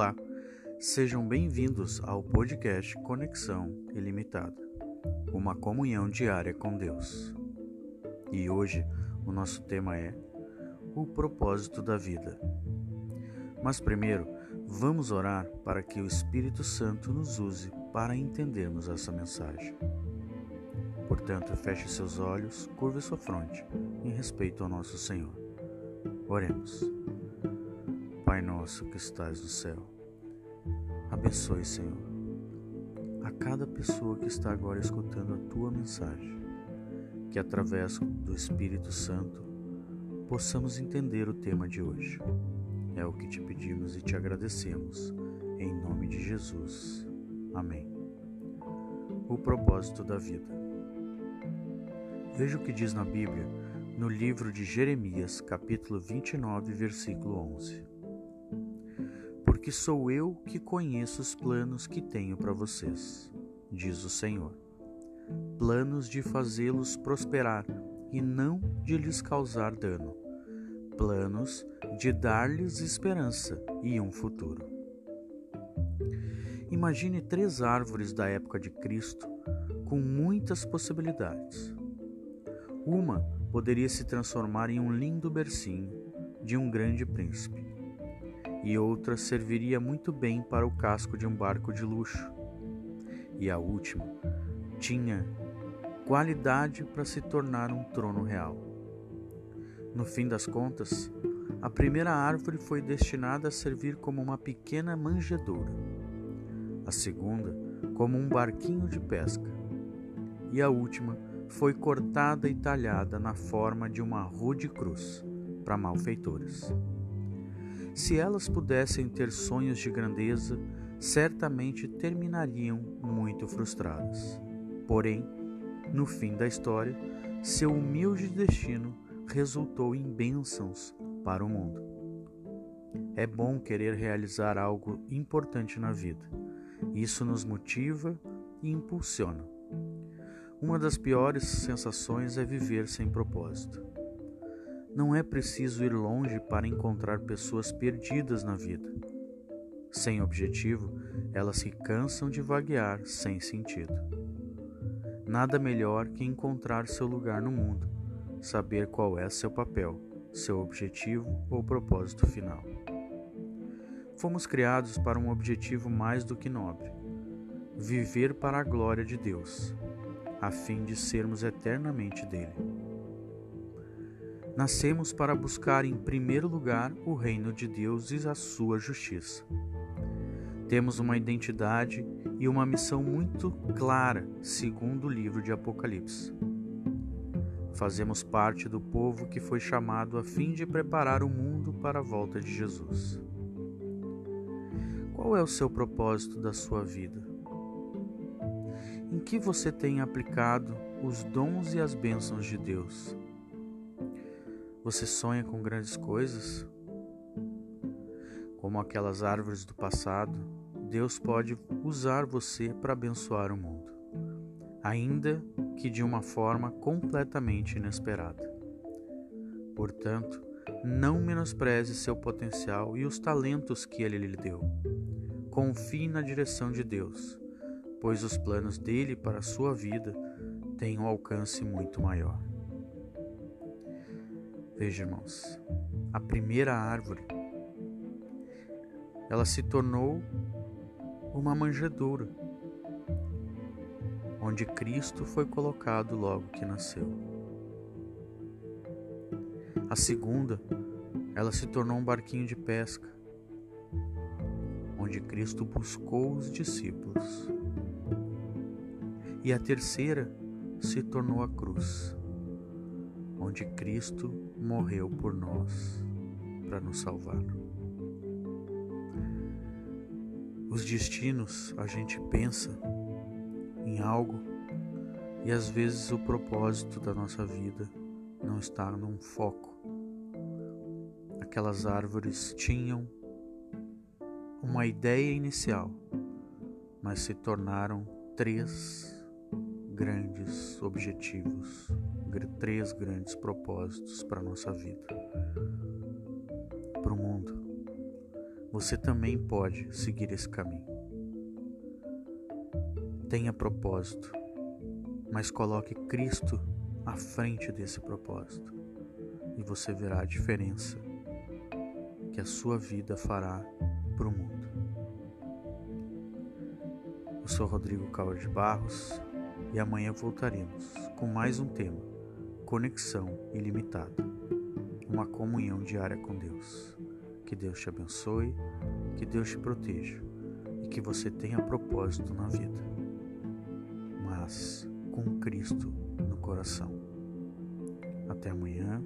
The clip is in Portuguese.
Olá, sejam bem-vindos ao podcast Conexão Ilimitada, uma comunhão diária com Deus. E hoje o nosso tema é o propósito da vida. Mas primeiro, vamos orar para que o Espírito Santo nos use para entendermos essa mensagem. Portanto, feche seus olhos, curve sua fronte em respeito ao nosso Senhor. Oremos. Pai nosso que estás no céu, abençoe, Senhor, a cada pessoa que está agora escutando a tua mensagem, que através do Espírito Santo possamos entender o tema de hoje. É o que te pedimos e te agradecemos, em nome de Jesus. Amém. O propósito da vida. Veja o que diz na Bíblia, no livro de Jeremias, capítulo 29, versículo 11 porque sou eu que conheço os planos que tenho para vocês, diz o Senhor. Planos de fazê-los prosperar e não de lhes causar dano. Planos de dar-lhes esperança e um futuro. Imagine três árvores da época de Cristo com muitas possibilidades. Uma poderia se transformar em um lindo bercinho de um grande príncipe e outra serviria muito bem para o casco de um barco de luxo. E a última tinha qualidade para se tornar um trono real. No fim das contas, a primeira árvore foi destinada a servir como uma pequena manjedoura, a segunda, como um barquinho de pesca, e a última foi cortada e talhada na forma de uma rude cruz para malfeitores. Se elas pudessem ter sonhos de grandeza, certamente terminariam muito frustradas. Porém, no fim da história, seu humilde destino resultou em bênçãos para o mundo. É bom querer realizar algo importante na vida. Isso nos motiva e impulsiona. Uma das piores sensações é viver sem propósito. Não é preciso ir longe para encontrar pessoas perdidas na vida. Sem objetivo, elas se cansam de vaguear sem sentido. Nada melhor que encontrar seu lugar no mundo, saber qual é seu papel, seu objetivo ou propósito final. Fomos criados para um objetivo mais do que nobre: viver para a glória de Deus, a fim de sermos eternamente dele. Nascemos para buscar em primeiro lugar o reino de Deus e a sua justiça. Temos uma identidade e uma missão muito clara, segundo o livro de Apocalipse. Fazemos parte do povo que foi chamado a fim de preparar o mundo para a volta de Jesus. Qual é o seu propósito da sua vida? Em que você tem aplicado os dons e as bênçãos de Deus? Você sonha com grandes coisas? Como aquelas árvores do passado, Deus pode usar você para abençoar o mundo, ainda que de uma forma completamente inesperada. Portanto, não menospreze seu potencial e os talentos que ele lhe deu. Confie na direção de Deus, pois os planos dele para a sua vida têm um alcance muito maior. Veja, irmãos, a primeira árvore, ela se tornou uma manjedoura, onde Cristo foi colocado logo que nasceu. A segunda, ela se tornou um barquinho de pesca, onde Cristo buscou os discípulos. E a terceira se tornou a cruz, onde Cristo morreu por nós para nos salvar. Os destinos, a gente pensa em algo e às vezes o propósito da nossa vida não está num foco. Aquelas árvores tinham uma ideia inicial, mas se tornaram três grandes objetivos três grandes propósitos para a nossa vida, para o mundo. você também pode seguir esse caminho. Tenha propósito, mas coloque Cristo à frente desse propósito e você verá a diferença que a sua vida fará para o mundo. Eu sou Rodrigo Caura de Barros e amanhã voltaremos com mais um tema: conexão ilimitada, uma comunhão diária com Deus. Que Deus te abençoe, que Deus te proteja e que você tenha propósito na vida, mas com Cristo no coração. Até amanhã